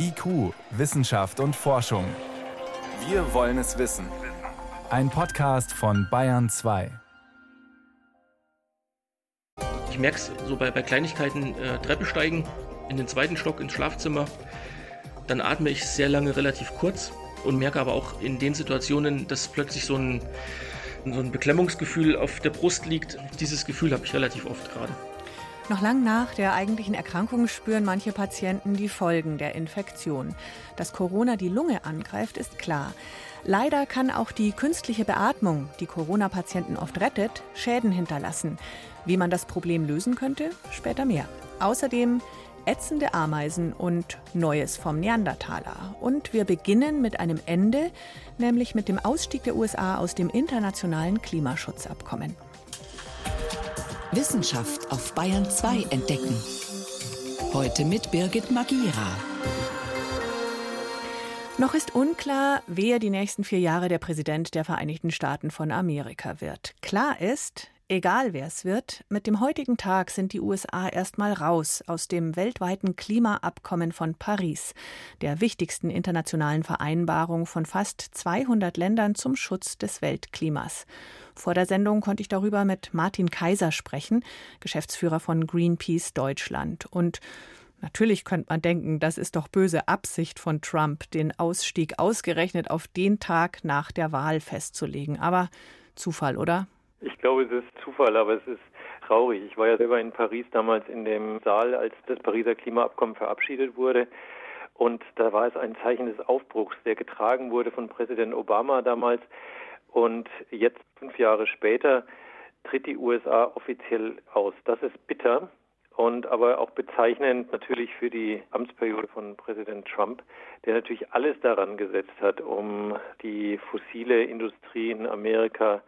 IQ, Wissenschaft und Forschung. Wir wollen es wissen. Ein Podcast von Bayern 2. Ich merke es so bei, bei Kleinigkeiten, äh, Treppe steigen, in den zweiten Stock ins Schlafzimmer. Dann atme ich sehr lange relativ kurz und merke aber auch in den Situationen, dass plötzlich so ein, so ein Beklemmungsgefühl auf der Brust liegt. Dieses Gefühl habe ich relativ oft gerade. Noch lang nach der eigentlichen Erkrankung spüren manche Patienten die Folgen der Infektion. Dass Corona die Lunge angreift, ist klar. Leider kann auch die künstliche Beatmung, die Corona-Patienten oft rettet, Schäden hinterlassen. Wie man das Problem lösen könnte, später mehr. Außerdem ätzende Ameisen und Neues vom Neandertaler. Und wir beginnen mit einem Ende, nämlich mit dem Ausstieg der USA aus dem internationalen Klimaschutzabkommen. Wissenschaft auf Bayern 2 entdecken. Heute mit Birgit Magira. Noch ist unklar, wer die nächsten vier Jahre der Präsident der Vereinigten Staaten von Amerika wird. Klar ist, egal wer es wird, mit dem heutigen Tag sind die USA erstmal raus aus dem weltweiten Klimaabkommen von Paris, der wichtigsten internationalen Vereinbarung von fast 200 Ländern zum Schutz des Weltklimas. Vor der Sendung konnte ich darüber mit Martin Kaiser sprechen, Geschäftsführer von Greenpeace Deutschland. Und Natürlich könnte man denken, das ist doch böse Absicht von Trump, den Ausstieg ausgerechnet auf den Tag nach der Wahl festzulegen. Aber Zufall, oder? Ich glaube, es ist Zufall, aber es ist traurig. Ich war ja selber in Paris damals in dem Saal, als das Pariser Klimaabkommen verabschiedet wurde. Und da war es ein Zeichen des Aufbruchs, der getragen wurde von Präsident Obama damals. Und jetzt, fünf Jahre später, tritt die USA offiziell aus. Das ist bitter und aber auch bezeichnend natürlich für die Amtsperiode von Präsident Trump, der natürlich alles daran gesetzt hat, um die fossile Industrie in Amerika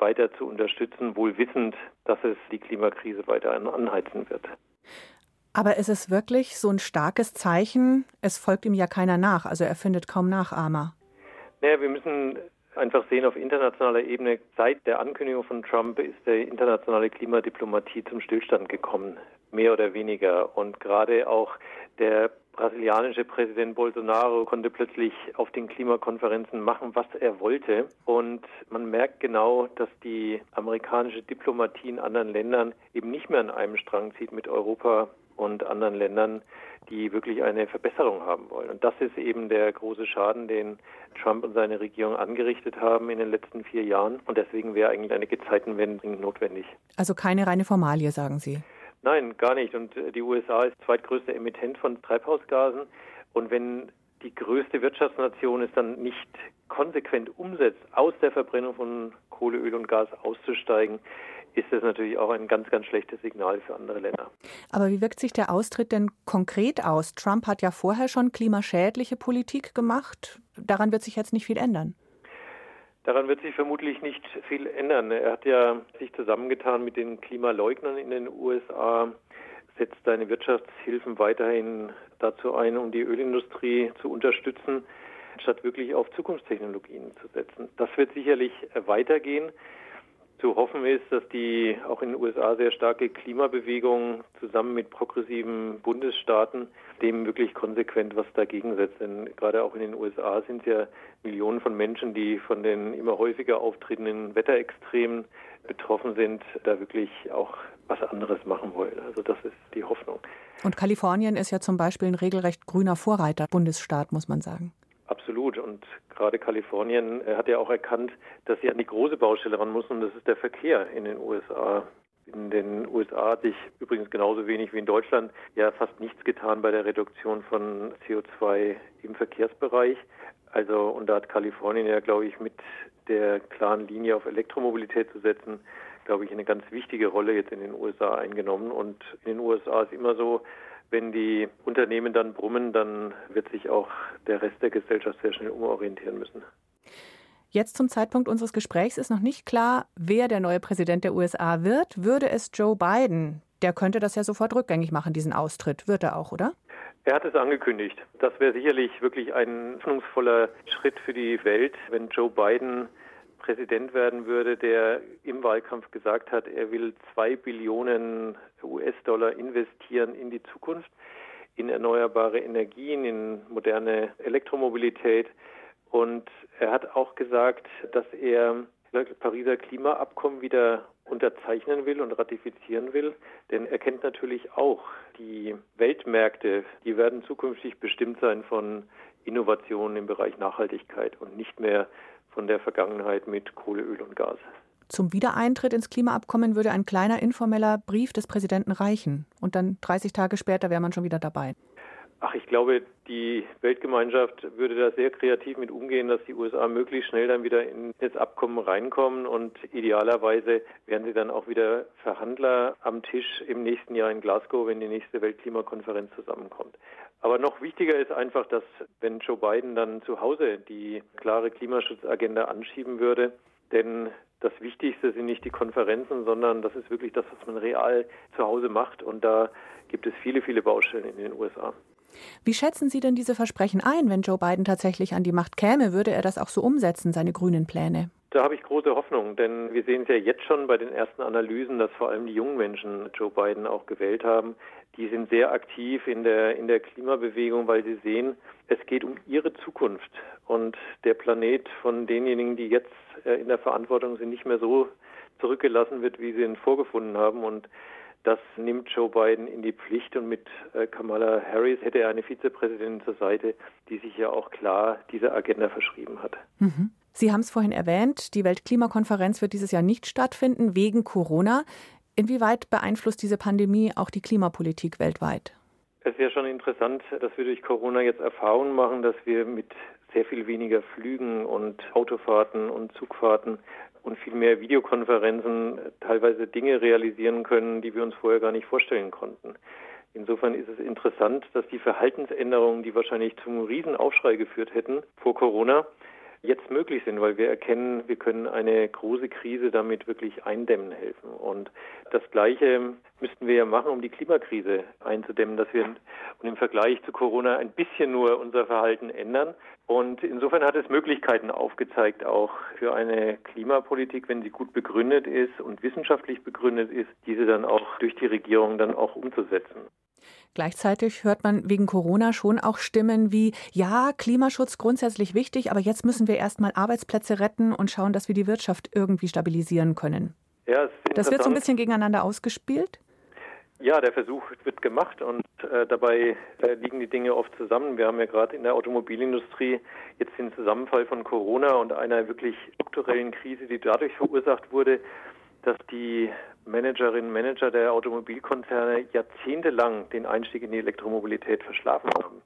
weiter zu unterstützen, wohl wissend, dass es die Klimakrise weiter anheizen wird. Aber ist es wirklich so ein starkes Zeichen? Es folgt ihm ja keiner nach, also er findet kaum Nachahmer. Naja, wir müssen einfach sehen, auf internationaler Ebene, seit der Ankündigung von Trump ist die internationale Klimadiplomatie zum Stillstand gekommen, mehr oder weniger. Und gerade auch der brasilianische Präsident Bolsonaro konnte plötzlich auf den Klimakonferenzen machen, was er wollte. Und man merkt genau, dass die amerikanische Diplomatie in anderen Ländern eben nicht mehr an einem Strang zieht mit Europa und anderen Ländern, die wirklich eine Verbesserung haben wollen. Und das ist eben der große Schaden, den Trump und seine Regierung angerichtet haben in den letzten vier Jahren. Und deswegen wäre eigentlich eine Gezeitenwende notwendig. Also keine reine Formalie, sagen Sie. Nein, gar nicht. Und äh, die USA ist zweitgrößter Emittent von Treibhausgasen. Und wenn die größte Wirtschaftsnation es dann nicht konsequent umsetzt, aus der Verbrennung von Kohle, Öl und Gas auszusteigen, ist das natürlich auch ein ganz, ganz schlechtes Signal für andere Länder. Aber wie wirkt sich der Austritt denn konkret aus? Trump hat ja vorher schon klimaschädliche Politik gemacht. Daran wird sich jetzt nicht viel ändern. Daran wird sich vermutlich nicht viel ändern. Er hat ja sich zusammengetan mit den Klimaleugnern in den USA, setzt seine Wirtschaftshilfen weiterhin dazu ein, um die Ölindustrie zu unterstützen, statt wirklich auf Zukunftstechnologien zu setzen. Das wird sicherlich weitergehen. Zu hoffen ist, dass die auch in den USA sehr starke Klimabewegung zusammen mit progressiven Bundesstaaten dem wirklich konsequent was dagegen setzt. Denn gerade auch in den USA sind ja Millionen von Menschen, die von den immer häufiger auftretenden Wetterextremen betroffen sind, da wirklich auch was anderes machen wollen. Also das ist die Hoffnung. Und Kalifornien ist ja zum Beispiel ein regelrecht grüner Vorreiter, Bundesstaat, muss man sagen. Absolut. Und gerade Kalifornien hat ja auch erkannt, dass sie an die große Baustelle ran muss und das ist der Verkehr in den USA. In den USA hat sich übrigens genauso wenig wie in Deutschland ja fast nichts getan bei der Reduktion von CO2 im Verkehrsbereich. Also, und da hat Kalifornien ja, glaube ich, mit der klaren Linie auf Elektromobilität zu setzen, glaube ich, eine ganz wichtige Rolle jetzt in den USA eingenommen. Und in den USA ist immer so, wenn die Unternehmen dann brummen, dann wird sich auch der Rest der Gesellschaft sehr schnell umorientieren müssen. Jetzt zum Zeitpunkt unseres Gesprächs ist noch nicht klar, wer der neue Präsident der USA wird. Würde es Joe Biden? Der könnte das ja sofort rückgängig machen, diesen Austritt. Wird er auch, oder? Er hat es angekündigt. Das wäre sicherlich wirklich ein hoffnungsvoller Schritt für die Welt, wenn Joe Biden Präsident werden würde, der im Wahlkampf gesagt hat, er will zwei Billionen US-Dollar investieren in die Zukunft, in erneuerbare Energien, in moderne Elektromobilität. Und er hat auch gesagt, dass er das Pariser Klimaabkommen wieder unterzeichnen will und ratifizieren will. Denn er kennt natürlich auch die Weltmärkte, die werden zukünftig bestimmt sein von Innovationen im Bereich Nachhaltigkeit und nicht mehr von der Vergangenheit mit Kohle, Öl und Gas. Zum Wiedereintritt ins Klimaabkommen würde ein kleiner informeller Brief des Präsidenten reichen. Und dann 30 Tage später wäre man schon wieder dabei. Ach, ich glaube, die Weltgemeinschaft würde da sehr kreativ mit umgehen, dass die USA möglichst schnell dann wieder in das Abkommen reinkommen und idealerweise werden sie dann auch wieder Verhandler am Tisch im nächsten Jahr in Glasgow, wenn die nächste Weltklimakonferenz zusammenkommt. Aber noch wichtiger ist einfach, dass wenn Joe Biden dann zu Hause die klare Klimaschutzagenda anschieben würde, denn das Wichtigste sind nicht die Konferenzen, sondern das ist wirklich das, was man real zu Hause macht. Und da gibt es viele, viele Baustellen in den USA. Wie schätzen Sie denn diese Versprechen ein? Wenn Joe Biden tatsächlich an die Macht käme, würde er das auch so umsetzen, seine grünen Pläne? Da habe ich große Hoffnung, denn wir sehen es ja jetzt schon bei den ersten Analysen, dass vor allem die jungen Menschen Joe Biden auch gewählt haben. Die sind sehr aktiv in der, in der Klimabewegung, weil sie sehen, es geht um ihre Zukunft. Und der Planet von denjenigen, die jetzt äh, in der Verantwortung sind, nicht mehr so zurückgelassen wird, wie sie ihn vorgefunden haben. Und das nimmt Joe Biden in die Pflicht und mit äh, Kamala Harris hätte er eine Vizepräsidentin zur Seite, die sich ja auch klar dieser Agenda verschrieben hat. Mhm. Sie haben es vorhin erwähnt, die Weltklimakonferenz wird dieses Jahr nicht stattfinden wegen Corona. Inwieweit beeinflusst diese Pandemie auch die Klimapolitik weltweit? Es wäre schon interessant, dass wir durch Corona jetzt Erfahrungen machen, dass wir mit sehr viel weniger Flügen und Autofahrten und Zugfahrten und viel mehr Videokonferenzen teilweise Dinge realisieren können, die wir uns vorher gar nicht vorstellen konnten. Insofern ist es interessant, dass die Verhaltensänderungen, die wahrscheinlich zum Riesenaufschrei geführt hätten vor Corona, jetzt möglich sind, weil wir erkennen, wir können eine große Krise damit wirklich eindämmen helfen. Und das Gleiche müssten wir ja machen, um die Klimakrise einzudämmen, dass wir und im Vergleich zu Corona ein bisschen nur unser Verhalten ändern. Und insofern hat es Möglichkeiten aufgezeigt, auch für eine Klimapolitik, wenn sie gut begründet ist und wissenschaftlich begründet ist, diese dann auch durch die Regierung dann auch umzusetzen. Gleichzeitig hört man wegen Corona schon auch Stimmen wie, ja, Klimaschutz grundsätzlich wichtig, aber jetzt müssen wir erstmal Arbeitsplätze retten und schauen, dass wir die Wirtschaft irgendwie stabilisieren können. Ja, das wird so ein bisschen gegeneinander ausgespielt? Ja, der Versuch wird gemacht und äh, dabei äh, liegen die Dinge oft zusammen. Wir haben ja gerade in der Automobilindustrie jetzt den Zusammenfall von Corona und einer wirklich strukturellen Krise, die dadurch verursacht wurde, dass die Managerinnen und Manager der Automobilkonzerne jahrzehntelang den Einstieg in die Elektromobilität verschlafen haben.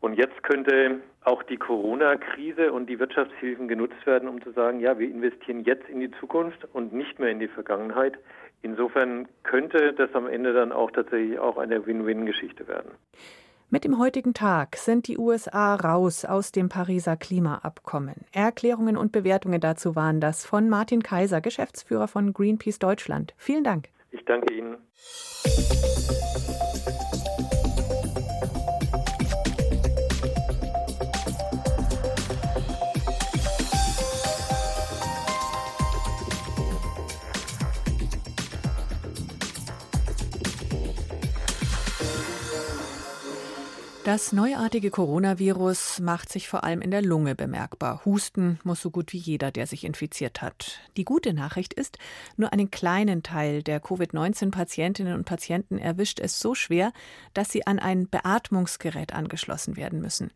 Und jetzt könnte auch die Corona-Krise und die Wirtschaftshilfen genutzt werden, um zu sagen, ja, wir investieren jetzt in die Zukunft und nicht mehr in die Vergangenheit. Insofern könnte das am Ende dann auch tatsächlich auch eine Win-Win-Geschichte werden. Mit dem heutigen Tag sind die USA raus aus dem Pariser Klimaabkommen. Erklärungen und Bewertungen dazu waren das von Martin Kaiser, Geschäftsführer von Greenpeace Deutschland. Vielen Dank. Ich danke Ihnen. Das neuartige Coronavirus macht sich vor allem in der Lunge bemerkbar. Husten muss so gut wie jeder, der sich infiziert hat. Die gute Nachricht ist, nur einen kleinen Teil der Covid-19-Patientinnen und Patienten erwischt es so schwer, dass sie an ein Beatmungsgerät angeschlossen werden müssen.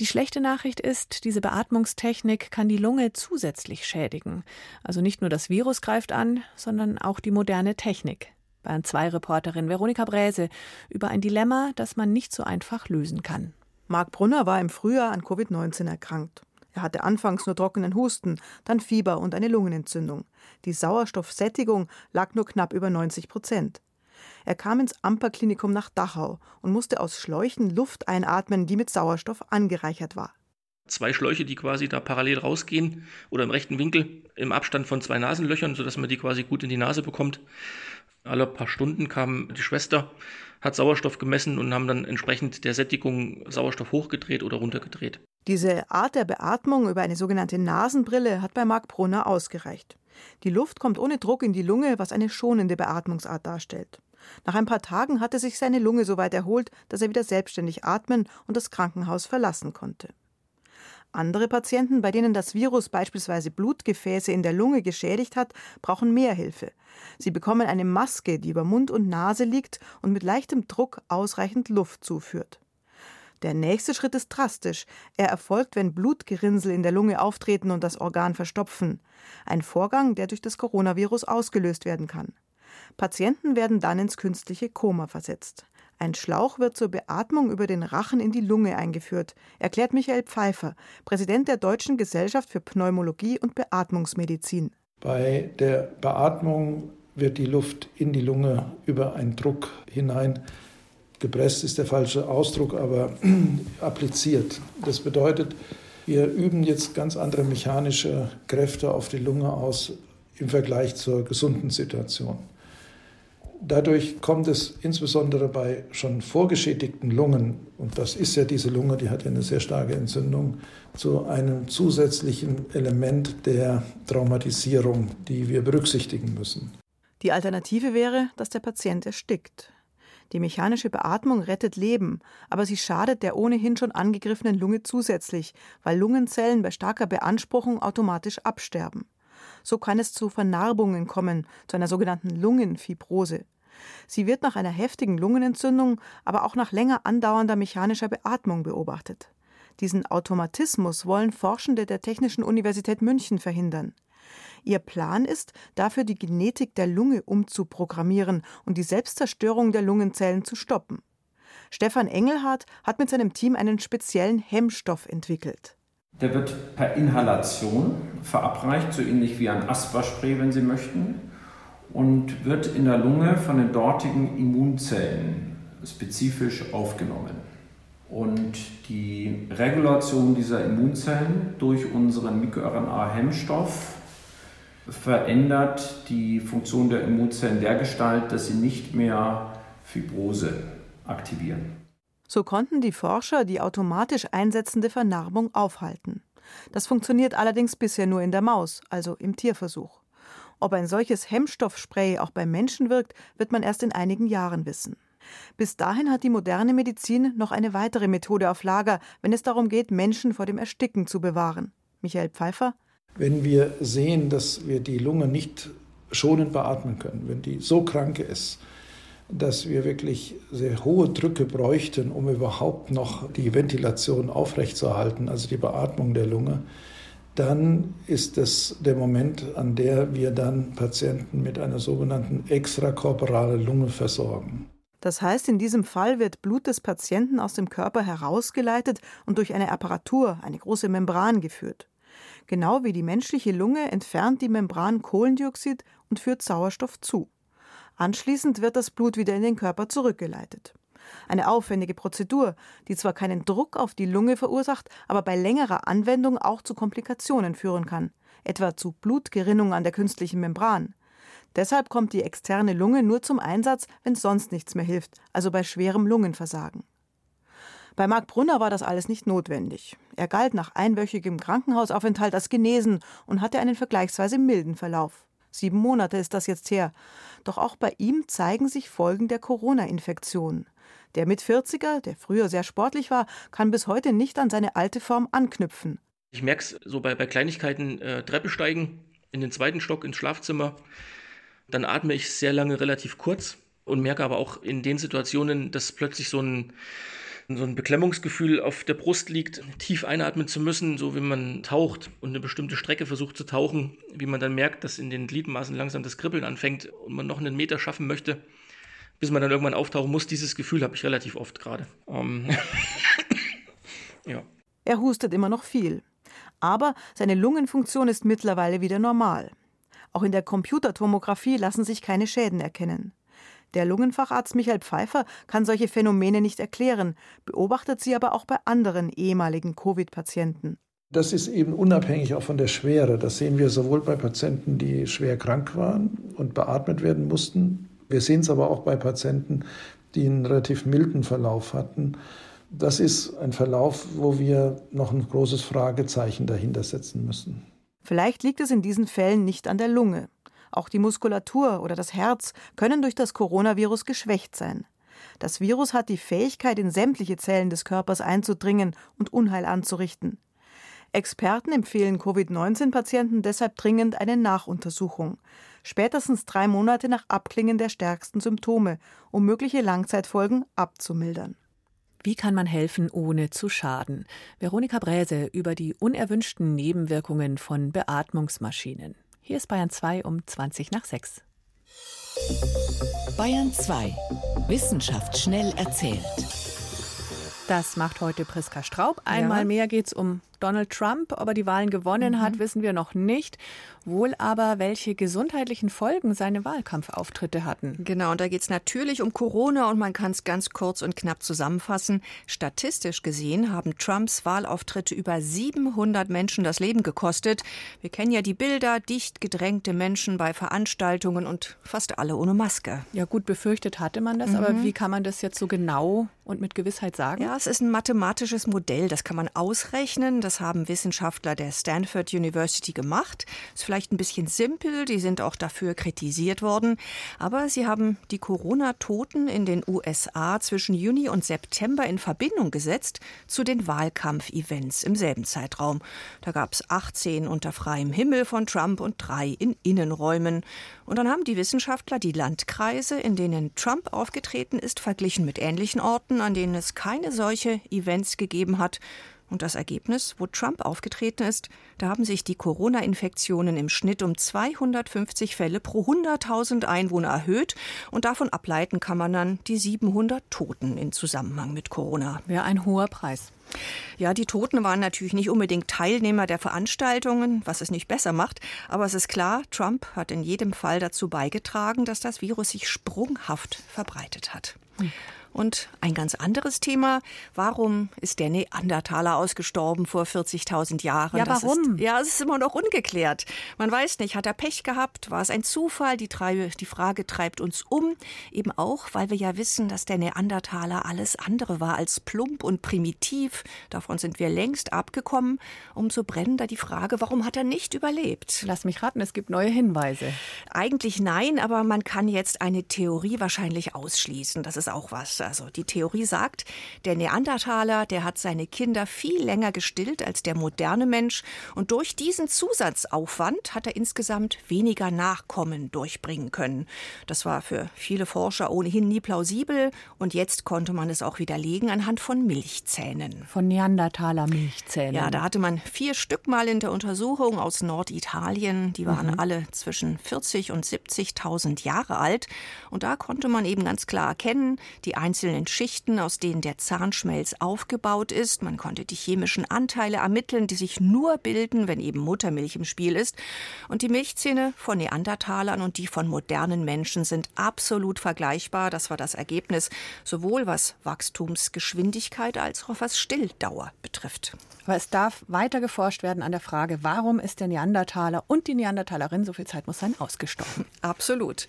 Die schlechte Nachricht ist, diese Beatmungstechnik kann die Lunge zusätzlich schädigen. Also nicht nur das Virus greift an, sondern auch die moderne Technik. Bayern 2 Reporterin Veronika Bräse über ein Dilemma, das man nicht so einfach lösen kann. Marc Brunner war im Frühjahr an Covid-19 erkrankt. Er hatte anfangs nur trockenen Husten, dann Fieber und eine Lungenentzündung. Die Sauerstoffsättigung lag nur knapp über 90 Prozent. Er kam ins Amper-Klinikum nach Dachau und musste aus Schläuchen Luft einatmen, die mit Sauerstoff angereichert war. Zwei Schläuche, die quasi da parallel rausgehen oder im rechten Winkel im Abstand von zwei Nasenlöchern, sodass man die quasi gut in die Nase bekommt. Alle paar Stunden kam die Schwester, hat Sauerstoff gemessen und haben dann entsprechend der Sättigung Sauerstoff hochgedreht oder runtergedreht. Diese Art der Beatmung über eine sogenannte Nasenbrille hat bei Marc Brunner ausgereicht. Die Luft kommt ohne Druck in die Lunge, was eine schonende Beatmungsart darstellt. Nach ein paar Tagen hatte sich seine Lunge so weit erholt, dass er wieder selbstständig atmen und das Krankenhaus verlassen konnte. Andere Patienten, bei denen das Virus beispielsweise Blutgefäße in der Lunge geschädigt hat, brauchen mehr Hilfe. Sie bekommen eine Maske, die über Mund und Nase liegt und mit leichtem Druck ausreichend Luft zuführt. Der nächste Schritt ist drastisch. Er erfolgt, wenn Blutgerinnsel in der Lunge auftreten und das Organ verstopfen. Ein Vorgang, der durch das Coronavirus ausgelöst werden kann. Patienten werden dann ins künstliche Koma versetzt. Ein Schlauch wird zur Beatmung über den Rachen in die Lunge eingeführt, erklärt Michael Pfeiffer, Präsident der Deutschen Gesellschaft für Pneumologie und Beatmungsmedizin. Bei der Beatmung wird die Luft in die Lunge über einen Druck hinein gepresst ist der falsche Ausdruck, aber appliziert. Das bedeutet, wir üben jetzt ganz andere mechanische Kräfte auf die Lunge aus im Vergleich zur gesunden Situation. Dadurch kommt es insbesondere bei schon vorgeschädigten Lungen, und das ist ja diese Lunge, die hat ja eine sehr starke Entzündung, zu einem zusätzlichen Element der Traumatisierung, die wir berücksichtigen müssen. Die Alternative wäre, dass der Patient erstickt. Die mechanische Beatmung rettet Leben, aber sie schadet der ohnehin schon angegriffenen Lunge zusätzlich, weil Lungenzellen bei starker Beanspruchung automatisch absterben. So kann es zu Vernarbungen kommen, zu einer sogenannten Lungenfibrose. Sie wird nach einer heftigen Lungenentzündung, aber auch nach länger andauernder mechanischer Beatmung beobachtet. Diesen Automatismus wollen Forschende der Technischen Universität München verhindern. Ihr Plan ist, dafür die Genetik der Lunge umzuprogrammieren und die Selbstzerstörung der Lungenzellen zu stoppen. Stefan Engelhardt hat mit seinem Team einen speziellen Hemmstoff entwickelt. Der wird per Inhalation verabreicht, so ähnlich wie ein Asperspray, wenn Sie möchten, und wird in der Lunge von den dortigen Immunzellen spezifisch aufgenommen. Und die Regulation dieser Immunzellen durch unseren MikroRNA-Hemmstoff verändert die Funktion der Immunzellen der Gestalt, dass sie nicht mehr Fibrose aktivieren. So konnten die Forscher die automatisch einsetzende Vernarbung aufhalten. Das funktioniert allerdings bisher nur in der Maus, also im Tierversuch. Ob ein solches Hemmstoffspray auch beim Menschen wirkt, wird man erst in einigen Jahren wissen. Bis dahin hat die moderne Medizin noch eine weitere Methode auf Lager, wenn es darum geht, Menschen vor dem Ersticken zu bewahren. Michael Pfeiffer wenn wir sehen, dass wir die Lunge nicht schonend beatmen können, wenn die so krank ist, dass wir wirklich sehr hohe Drücke bräuchten, um überhaupt noch die Ventilation aufrechtzuerhalten, also die Beatmung der Lunge, dann ist es der Moment, an der wir dann Patienten mit einer sogenannten extrakorporalen Lunge versorgen. Das heißt, in diesem Fall wird Blut des Patienten aus dem Körper herausgeleitet und durch eine Apparatur, eine große Membran geführt. Genau wie die menschliche Lunge entfernt die Membran Kohlendioxid und führt Sauerstoff zu. Anschließend wird das Blut wieder in den Körper zurückgeleitet. Eine aufwendige Prozedur, die zwar keinen Druck auf die Lunge verursacht, aber bei längerer Anwendung auch zu Komplikationen führen kann, etwa zu Blutgerinnung an der künstlichen Membran. Deshalb kommt die externe Lunge nur zum Einsatz, wenn sonst nichts mehr hilft, also bei schwerem Lungenversagen. Bei Marc Brunner war das alles nicht notwendig. Er galt nach einwöchigem Krankenhausaufenthalt als genesen und hatte einen vergleichsweise milden Verlauf. Sieben Monate ist das jetzt her. Doch auch bei ihm zeigen sich Folgen der Corona-Infektion. Der mit 40er, der früher sehr sportlich war, kann bis heute nicht an seine alte Form anknüpfen. Ich merke es so bei, bei Kleinigkeiten, äh, Treppe steigen, in den zweiten Stock ins Schlafzimmer. Dann atme ich sehr lange relativ kurz und merke aber auch in den Situationen, dass plötzlich so ein so ein Beklemmungsgefühl auf der Brust liegt, tief einatmen zu müssen, so wie man taucht und eine bestimmte Strecke versucht zu tauchen, wie man dann merkt, dass in den Gliedmaßen langsam das Kribbeln anfängt und man noch einen Meter schaffen möchte, bis man dann irgendwann auftauchen muss. Dieses Gefühl habe ich relativ oft gerade. Ähm, ja. Er hustet immer noch viel. Aber seine Lungenfunktion ist mittlerweile wieder normal. Auch in der Computertomographie lassen sich keine Schäden erkennen. Der Lungenfacharzt Michael Pfeiffer kann solche Phänomene nicht erklären, beobachtet sie aber auch bei anderen ehemaligen Covid-Patienten. Das ist eben unabhängig auch von der Schwere. Das sehen wir sowohl bei Patienten, die schwer krank waren und beatmet werden mussten. Wir sehen es aber auch bei Patienten, die einen relativ milden Verlauf hatten. Das ist ein Verlauf, wo wir noch ein großes Fragezeichen dahinter setzen müssen. Vielleicht liegt es in diesen Fällen nicht an der Lunge. Auch die Muskulatur oder das Herz können durch das Coronavirus geschwächt sein. Das Virus hat die Fähigkeit, in sämtliche Zellen des Körpers einzudringen und Unheil anzurichten. Experten empfehlen Covid-19-Patienten deshalb dringend eine Nachuntersuchung. Spätestens drei Monate nach Abklingen der stärksten Symptome, um mögliche Langzeitfolgen abzumildern. Wie kann man helfen, ohne zu schaden? Veronika Bräse über die unerwünschten Nebenwirkungen von Beatmungsmaschinen. Hier ist Bayern 2 um 20 nach 6. Bayern 2. Wissenschaft schnell erzählt. Das macht heute Priska Straub. Einmal ja. mehr geht es um Donald Trump. Ob er die Wahlen gewonnen mhm. hat, wissen wir noch nicht. Wohl aber, welche gesundheitlichen Folgen seine Wahlkampfauftritte hatten. Genau, und da geht es natürlich um Corona und man kann es ganz kurz und knapp zusammenfassen. Statistisch gesehen haben Trumps Wahlauftritte über 700 Menschen das Leben gekostet. Wir kennen ja die Bilder, dicht gedrängte Menschen bei Veranstaltungen und fast alle ohne Maske. Ja, gut befürchtet hatte man das, mhm. aber wie kann man das jetzt so genau und mit Gewissheit sagen? Ja, es ist ein mathematisches Modell, das kann man ausrechnen. Das haben Wissenschaftler der Stanford University gemacht. Ist vielleicht ein bisschen simpel, die sind auch dafür kritisiert worden, aber sie haben die Corona-Toten in den USA zwischen Juni und September in Verbindung gesetzt zu den Wahlkampfevents im selben Zeitraum. Da gab es 18 unter freiem Himmel von Trump und drei in Innenräumen. Und dann haben die Wissenschaftler die Landkreise, in denen Trump aufgetreten ist, verglichen mit ähnlichen Orten, an denen es keine solche Events gegeben hat. Und das Ergebnis, wo Trump aufgetreten ist, da haben sich die Corona-Infektionen im Schnitt um 250 Fälle pro 100.000 Einwohner erhöht. Und davon ableiten kann man dann die 700 Toten in Zusammenhang mit Corona. Wäre ein hoher Preis. Ja, die Toten waren natürlich nicht unbedingt Teilnehmer der Veranstaltungen, was es nicht besser macht. Aber es ist klar, Trump hat in jedem Fall dazu beigetragen, dass das Virus sich sprunghaft verbreitet hat. Hm. Und ein ganz anderes Thema, warum ist der Neandertaler ausgestorben vor 40.000 Jahren? Ja, warum? Ist, ja, es ist immer noch ungeklärt. Man weiß nicht, hat er Pech gehabt? War es ein Zufall? Die, die Frage treibt uns um. Eben auch, weil wir ja wissen, dass der Neandertaler alles andere war als plump und primitiv. Davon sind wir längst abgekommen. Umso brennender die Frage, warum hat er nicht überlebt? Lass mich raten, es gibt neue Hinweise. Eigentlich nein, aber man kann jetzt eine Theorie wahrscheinlich ausschließen. Das ist auch was. Also die Theorie sagt, der Neandertaler, der hat seine Kinder viel länger gestillt als der moderne Mensch und durch diesen Zusatzaufwand hat er insgesamt weniger Nachkommen durchbringen können. Das war für viele Forscher ohnehin nie plausibel und jetzt konnte man es auch widerlegen anhand von Milchzähnen. Von Neandertaler Milchzähnen. Ja, da hatte man vier Stück mal in der Untersuchung aus Norditalien. Die waren mhm. alle zwischen 40 und 70.000 Jahre alt. Und da konnte man eben ganz klar erkennen, die einzelnen Schichten, aus denen der Zahnschmelz aufgebaut ist. Man konnte die chemischen Anteile ermitteln, die sich nur bilden, wenn eben Muttermilch im Spiel ist. Und die Milchzähne von Neandertalern und die von modernen Menschen sind absolut vergleichbar. Das war das Ergebnis, sowohl was Wachstumsgeschwindigkeit als auch was Stilldauer betrifft. Aber es darf weiter geforscht werden an der Frage, warum ist der Neandertaler und die Neandertalerin, so viel Zeit muss sein, ausgestorben. Absolut.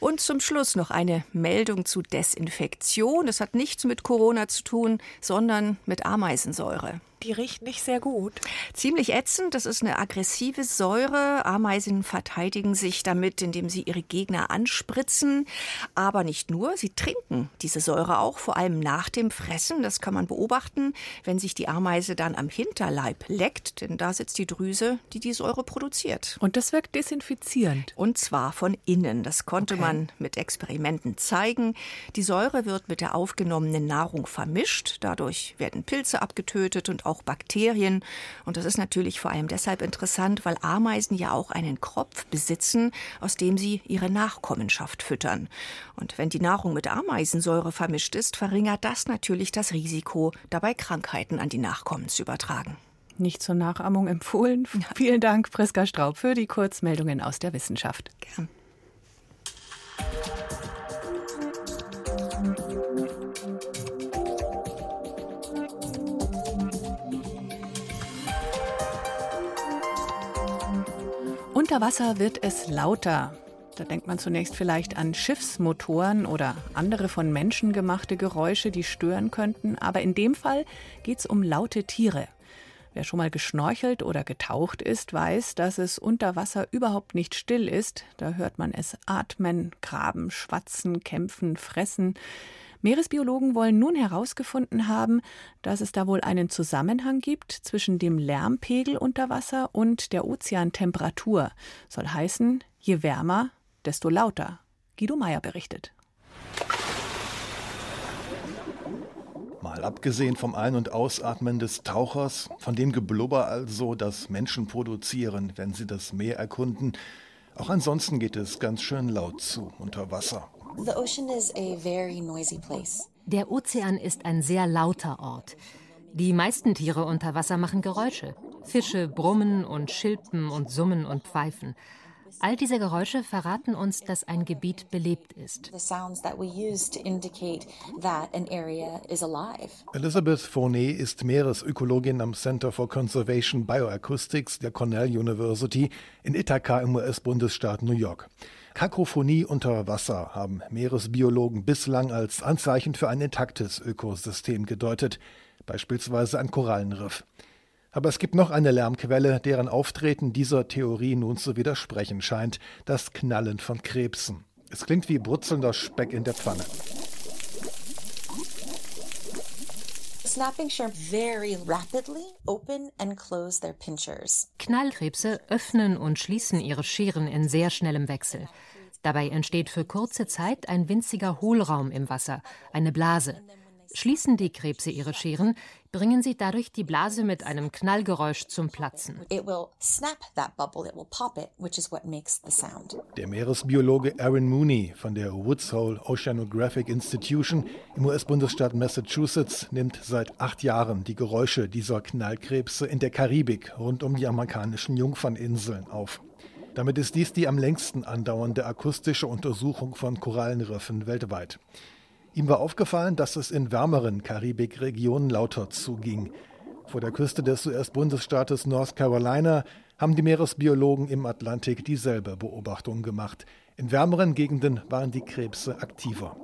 Und zum Schluss noch eine Meldung zu Desinfektion. Das hat nichts mit Corona zu tun, sondern mit Ameisensäure. Die riecht nicht sehr gut. Ziemlich ätzend. Das ist eine aggressive Säure. Ameisen verteidigen sich damit, indem sie ihre Gegner anspritzen. Aber nicht nur, sie trinken diese Säure auch, vor allem nach dem Fressen. Das kann man beobachten, wenn sich die Ameise dann am Hinterleib leckt. Denn da sitzt die Drüse, die die Säure produziert. Und das wirkt desinfizierend. Und zwar von innen. Das konnte okay. man mit Experimenten zeigen. Die Säure wird mit der aufgenommenen Nahrung vermischt. Dadurch werden Pilze abgetötet und auch Bakterien. Und das ist natürlich vor allem deshalb interessant, weil Ameisen ja auch einen Kropf besitzen, aus dem sie ihre Nachkommenschaft füttern. Und wenn die Nahrung mit Ameisensäure vermischt ist, verringert das natürlich das Risiko, dabei Krankheiten an die Nachkommen zu übertragen. Nicht zur Nachahmung empfohlen. Vielen Dank, Priska Straub, für die Kurzmeldungen aus der Wissenschaft. Gern. Unter Wasser wird es lauter. Da denkt man zunächst vielleicht an Schiffsmotoren oder andere von Menschen gemachte Geräusche, die stören könnten. Aber in dem Fall geht es um laute Tiere. Wer schon mal geschnorchelt oder getaucht ist, weiß, dass es unter Wasser überhaupt nicht still ist. Da hört man es atmen, graben, schwatzen, kämpfen, fressen. Meeresbiologen wollen nun herausgefunden haben, dass es da wohl einen Zusammenhang gibt zwischen dem Lärmpegel unter Wasser und der Ozeantemperatur. Soll heißen, je wärmer, desto lauter. Guido Meyer berichtet. Mal abgesehen vom Ein- und Ausatmen des Tauchers, von dem Geblubber also, das Menschen produzieren, wenn sie das Meer erkunden, auch ansonsten geht es ganz schön laut zu unter Wasser. Der Ozean ist ein sehr lauter Ort. Die meisten Tiere unter Wasser machen Geräusche. Fische brummen und schilpen und summen und pfeifen. All diese Geräusche verraten uns, dass ein Gebiet belebt ist. Elizabeth Fournet ist Meeresökologin am Center for Conservation Bioacoustics der Cornell University in Ithaca im US-Bundesstaat New York. Kakophonie unter Wasser haben Meeresbiologen bislang als Anzeichen für ein intaktes Ökosystem gedeutet, beispielsweise ein Korallenriff. Aber es gibt noch eine Lärmquelle, deren Auftreten dieser Theorie nun zu widersprechen scheint, das Knallen von Krebsen. Es klingt wie brutzelnder Speck in der Pfanne. Knallkrebse öffnen und schließen ihre Scheren in sehr schnellem Wechsel. Dabei entsteht für kurze Zeit ein winziger Hohlraum im Wasser, eine Blase. Schließen die Krebse ihre Scheren, bringen sie dadurch die Blase mit einem Knallgeräusch zum Platzen. Der Meeresbiologe Aaron Mooney von der Woods Hole Oceanographic Institution im US-Bundesstaat Massachusetts nimmt seit acht Jahren die Geräusche dieser Knallkrebse in der Karibik rund um die amerikanischen Jungferninseln auf. Damit ist dies die am längsten andauernde akustische Untersuchung von Korallenriffen weltweit. Ihm war aufgefallen, dass es in wärmeren Karibikregionen lauter zuging. Vor der Küste des US-Bundesstaates North Carolina haben die Meeresbiologen im Atlantik dieselbe Beobachtung gemacht. In wärmeren Gegenden waren die Krebse aktiver.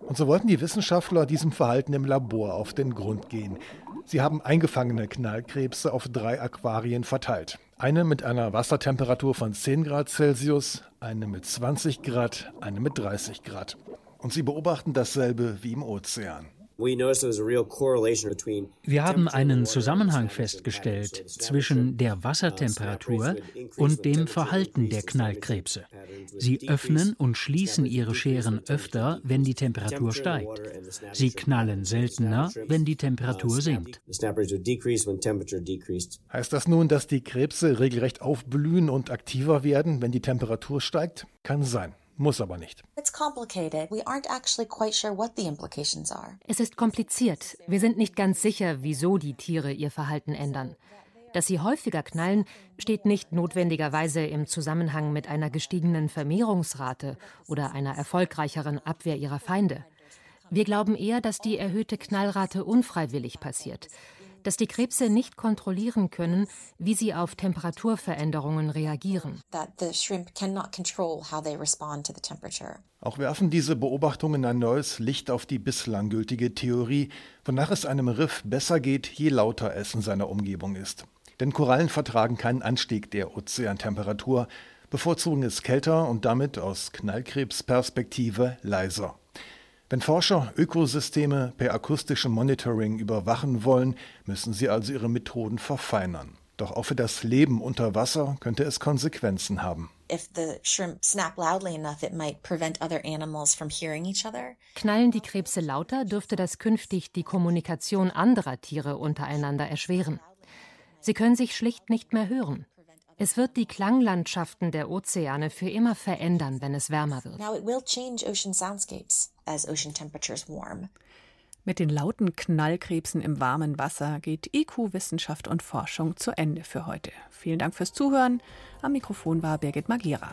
Und so wollten die Wissenschaftler diesem Verhalten im Labor auf den Grund gehen. Sie haben eingefangene Knallkrebse auf drei Aquarien verteilt. Eine mit einer Wassertemperatur von 10 Grad Celsius, eine mit 20 Grad, eine mit 30 Grad. Und sie beobachten dasselbe wie im Ozean. Wir haben einen Zusammenhang festgestellt zwischen der Wassertemperatur und dem Verhalten der Knallkrebse. Sie öffnen und schließen ihre Scheren öfter, wenn die Temperatur steigt. Sie knallen seltener, wenn die Temperatur sinkt. Heißt das nun, dass die Krebse regelrecht aufblühen und aktiver werden, wenn die Temperatur steigt? Kann sein. Muss aber nicht. Es ist kompliziert. Wir sind nicht ganz sicher, wieso die Tiere ihr Verhalten ändern. Dass sie häufiger knallen, steht nicht notwendigerweise im Zusammenhang mit einer gestiegenen Vermehrungsrate oder einer erfolgreicheren Abwehr ihrer Feinde. Wir glauben eher, dass die erhöhte Knallrate unfreiwillig passiert, dass die Krebse nicht kontrollieren können, wie sie auf Temperaturveränderungen reagieren. Auch werfen diese Beobachtungen ein neues Licht auf die bislang gültige Theorie, wonach es einem Riff besser geht, je lauter es in seiner Umgebung ist. Denn Korallen vertragen keinen Anstieg der Ozeantemperatur, bevorzugen es kälter und damit aus Knallkrebsperspektive leiser. Wenn Forscher Ökosysteme per akustischem Monitoring überwachen wollen, müssen sie also ihre Methoden verfeinern. Doch auch für das Leben unter Wasser könnte es Konsequenzen haben. Knallen die Krebse lauter, dürfte das künftig die Kommunikation anderer Tiere untereinander erschweren. Sie können sich schlicht nicht mehr hören. Es wird die Klanglandschaften der Ozeane für immer verändern, wenn es wärmer wird. Mit den lauten Knallkrebsen im warmen Wasser geht IQ Wissenschaft und Forschung zu Ende für heute. Vielen Dank fürs Zuhören. Am Mikrofon war Birgit Magira.